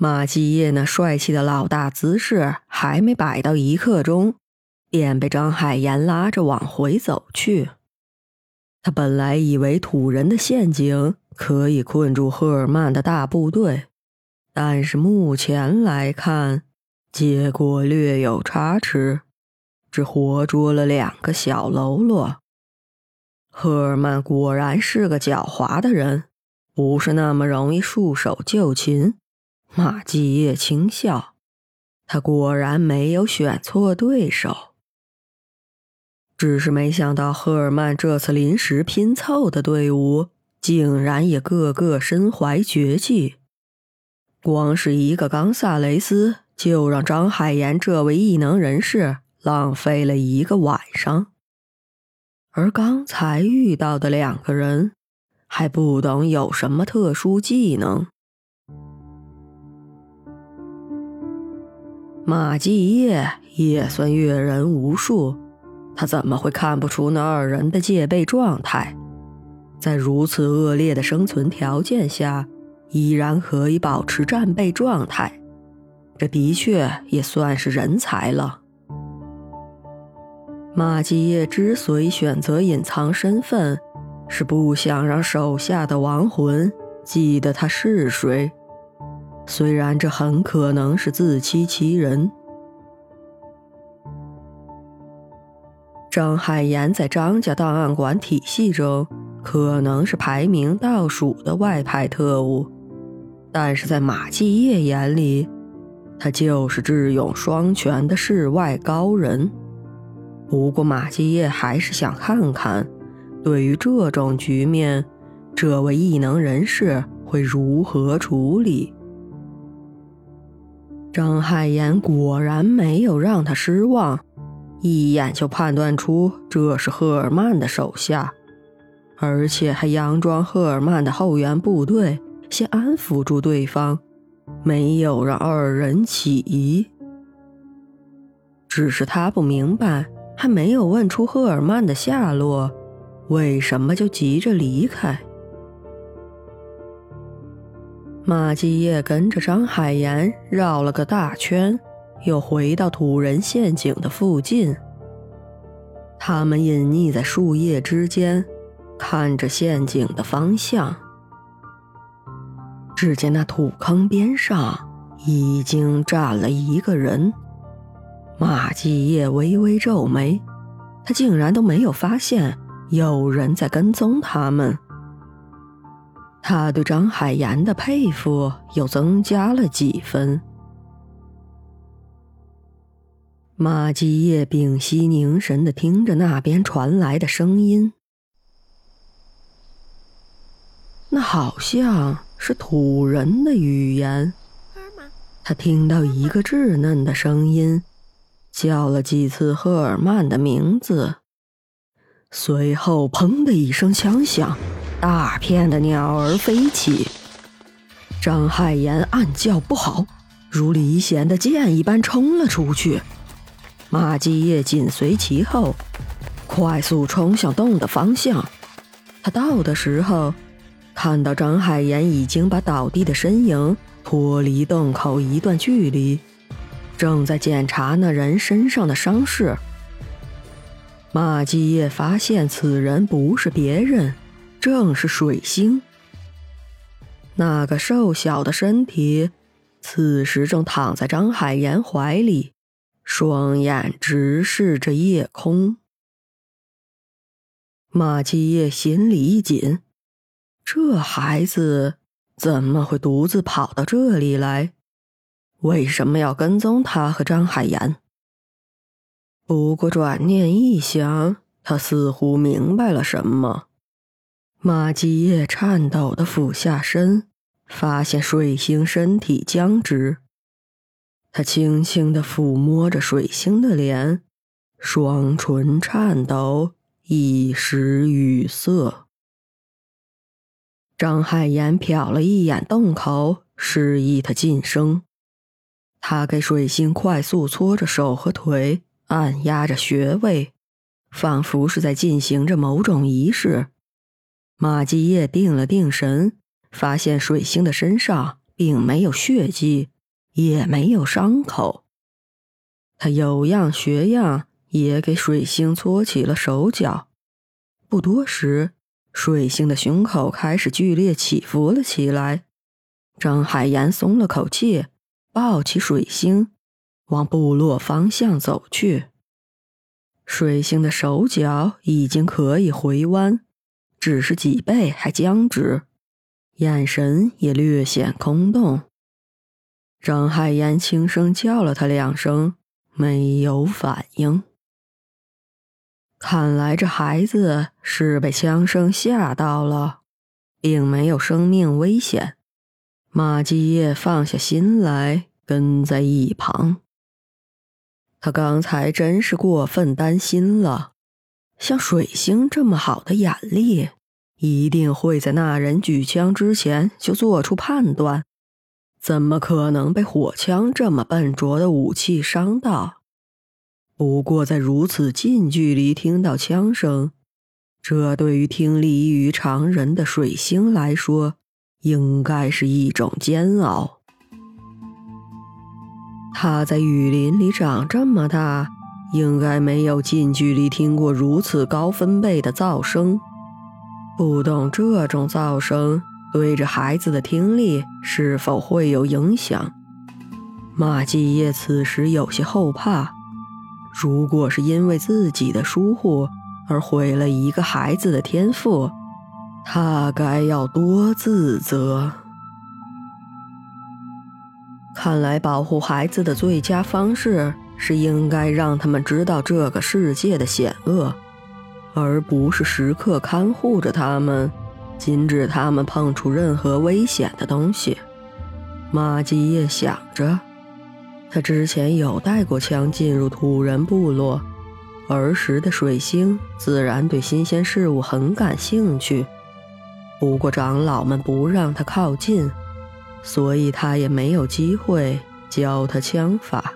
马继业那帅气的老大姿势还没摆到一刻钟，便被张海岩拉着往回走去。他本来以为土人的陷阱可以困住赫尔曼的大部队，但是目前来看，结果略有差池，只活捉了两个小喽啰。赫尔曼果然是个狡猾的人，不是那么容易束手就擒。马继业轻笑，他果然没有选错对手，只是没想到赫尔曼这次临时拼凑的队伍，竟然也个个身怀绝技。光是一个冈萨雷斯，就让张海岩这位异能人士浪费了一个晚上，而刚才遇到的两个人，还不懂有什么特殊技能。马继业也算阅人无数，他怎么会看不出那二人的戒备状态？在如此恶劣的生存条件下，依然可以保持战备状态，这的确也算是人才了。马继业之所以选择隐藏身份，是不想让手下的亡魂记得他是谁。虽然这很可能是自欺欺人，张海岩在张家档案馆体系中可能是排名倒数的外派特务，但是在马继业眼里，他就是智勇双全的世外高人。不过马继业还是想看看，对于这种局面，这位异能人士会如何处理。张海岩果然没有让他失望，一眼就判断出这是赫尔曼的手下，而且还佯装赫尔曼的后援部队，先安抚住对方，没有让二人起疑。只是他不明白，还没有问出赫尔曼的下落，为什么就急着离开？马继业跟着张海岩绕了个大圈，又回到土人陷阱的附近。他们隐匿在树叶之间，看着陷阱的方向。只见那土坑边上已经站了一个人。马继业微微皱眉，他竟然都没有发现有人在跟踪他们。他对张海岩的佩服又增加了几分。马继业屏息凝神的听着那边传来的声音，那好像是土人的语言。他听到一个稚嫩的声音，叫了几次赫尔曼的名字，随后砰的一声枪响。大片的鸟儿飞起，张海岩暗叫不好，如离弦的箭一般冲了出去。马继业紧随其后，快速冲向洞的方向。他到的时候，看到张海岩已经把倒地的身影脱离洞口一段距离，正在检查那人身上的伤势。马继业发现此人不是别人。正是水星，那个瘦小的身体，此时正躺在张海岩怀里，双眼直视着夜空。马继业心里一紧，这孩子怎么会独自跑到这里来？为什么要跟踪他和张海岩？不过转念一想，他似乎明白了什么。马继业颤抖的俯下身，发现水星身体僵直。他轻轻的抚摸着水星的脸，双唇颤抖，一时语塞。张海岩瞟了一眼洞口，示意他噤声。他给水星快速搓着手和腿，按压着穴位，仿佛是在进行着某种仪式。马继业定了定神，发现水星的身上并没有血迹，也没有伤口。他有样学样，也给水星搓起了手脚。不多时，水星的胸口开始剧烈起伏了起来。张海岩松了口气，抱起水星，往部落方向走去。水星的手脚已经可以回弯，只是脊背还僵直，眼神也略显空洞。张海燕轻声叫了他两声，没有反应。看来这孩子是被枪声吓到了，并没有生命危险。马继业放下心来，跟在一旁。他刚才真是过分担心了。像水星这么好的眼力，一定会在那人举枪之前就做出判断。怎么可能被火枪这么笨拙的武器伤到？不过在如此近距离听到枪声，这对于听力异于常人的水星来说，应该是一种煎熬。他在雨林里长这么大，应该没有近距离听过如此高分贝的噪声。不懂这种噪声对着孩子的听力是否会有影响？马继业此时有些后怕。如果是因为自己的疏忽而毁了一个孩子的天赋，他该要多自责。看来，保护孩子的最佳方式是应该让他们知道这个世界的险恶，而不是时刻看护着他们，禁止他们碰触任何危险的东西。马基叶想着，他之前有带过枪进入土人部落，儿时的水星自然对新鲜事物很感兴趣，不过长老们不让他靠近。所以他也没有机会教他枪法。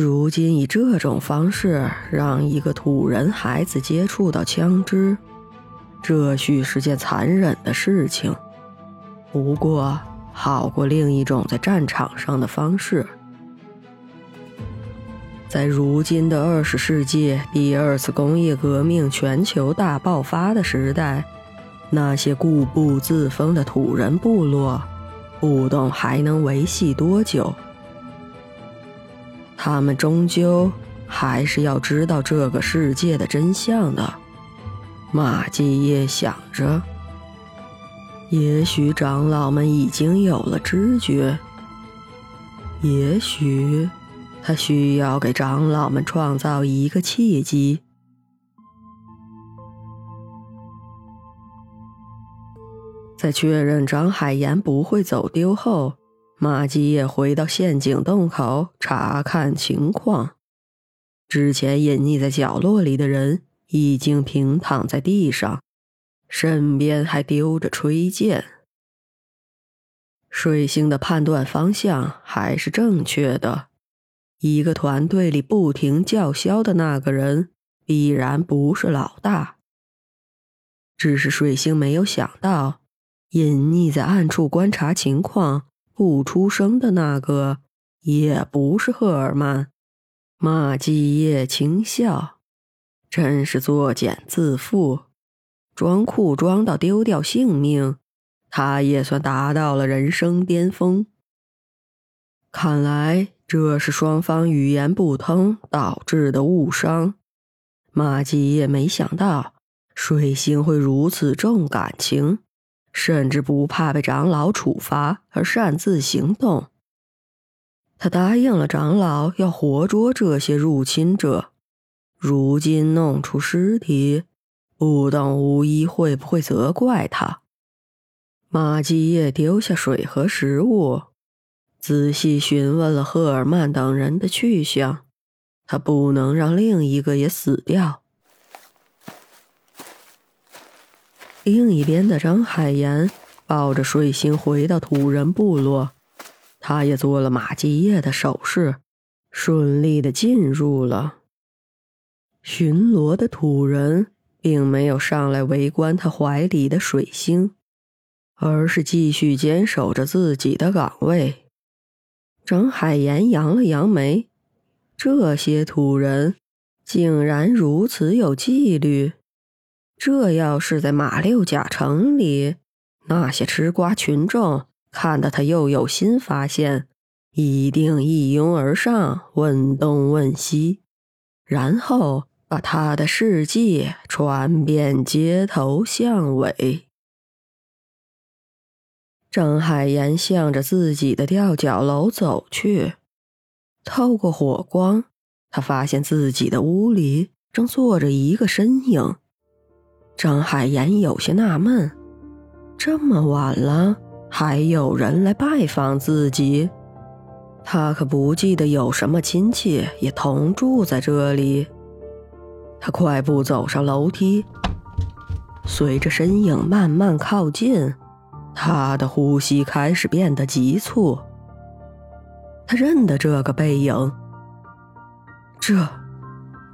如今以这种方式让一个土人孩子接触到枪支，这许是件残忍的事情。不过好过另一种在战场上的方式。在如今的二十世纪第二次工业革命全球大爆发的时代。那些固步自封的土人部落，不懂还能维系多久？他们终究还是要知道这个世界的真相的。马继业想着，也许长老们已经有了知觉，也许他需要给长老们创造一个契机。在确认张海岩不会走丢后，马基也回到陷阱洞口查看情况。之前隐匿在角落里的人已经平躺在地上，身边还丢着吹剑。水星的判断方向还是正确的，一个团队里不停叫嚣的那个人必然不是老大。只是水星没有想到。隐匿在暗处观察情况、不出声的那个，也不是赫尔曼。马继业轻笑，真是作茧自缚，装酷装到丢掉性命，他也算达到了人生巅峰。看来这是双方语言不通导致的误伤。马继业没想到水星会如此重感情。甚至不怕被长老处罚而擅自行动。他答应了长老要活捉这些入侵者，如今弄出尸体，不懂无一会不会责怪他。马基业丢下水和食物，仔细询问了赫尔曼等人的去向。他不能让另一个也死掉。另一边的张海岩抱着水星回到土人部落，他也做了马继业的手势，顺利的进入了。巡逻的土人并没有上来围观他怀里的水星，而是继续坚守着自己的岗位。张海岩扬了扬眉，这些土人竟然如此有纪律。这要是在马六甲城里，那些吃瓜群众看到他又有新发现，一定一拥而上，问东问西，然后把他的事迹传遍街头巷尾。郑海岩向着自己的吊脚楼走去，透过火光，他发现自己的屋里正坐着一个身影。张海岩有些纳闷：这么晚了，还有人来拜访自己？他可不记得有什么亲戚也同住在这里。他快步走上楼梯，随着身影慢慢靠近，他的呼吸开始变得急促。他认得这个背影，这。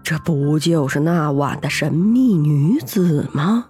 这不就是那晚的神秘女子吗？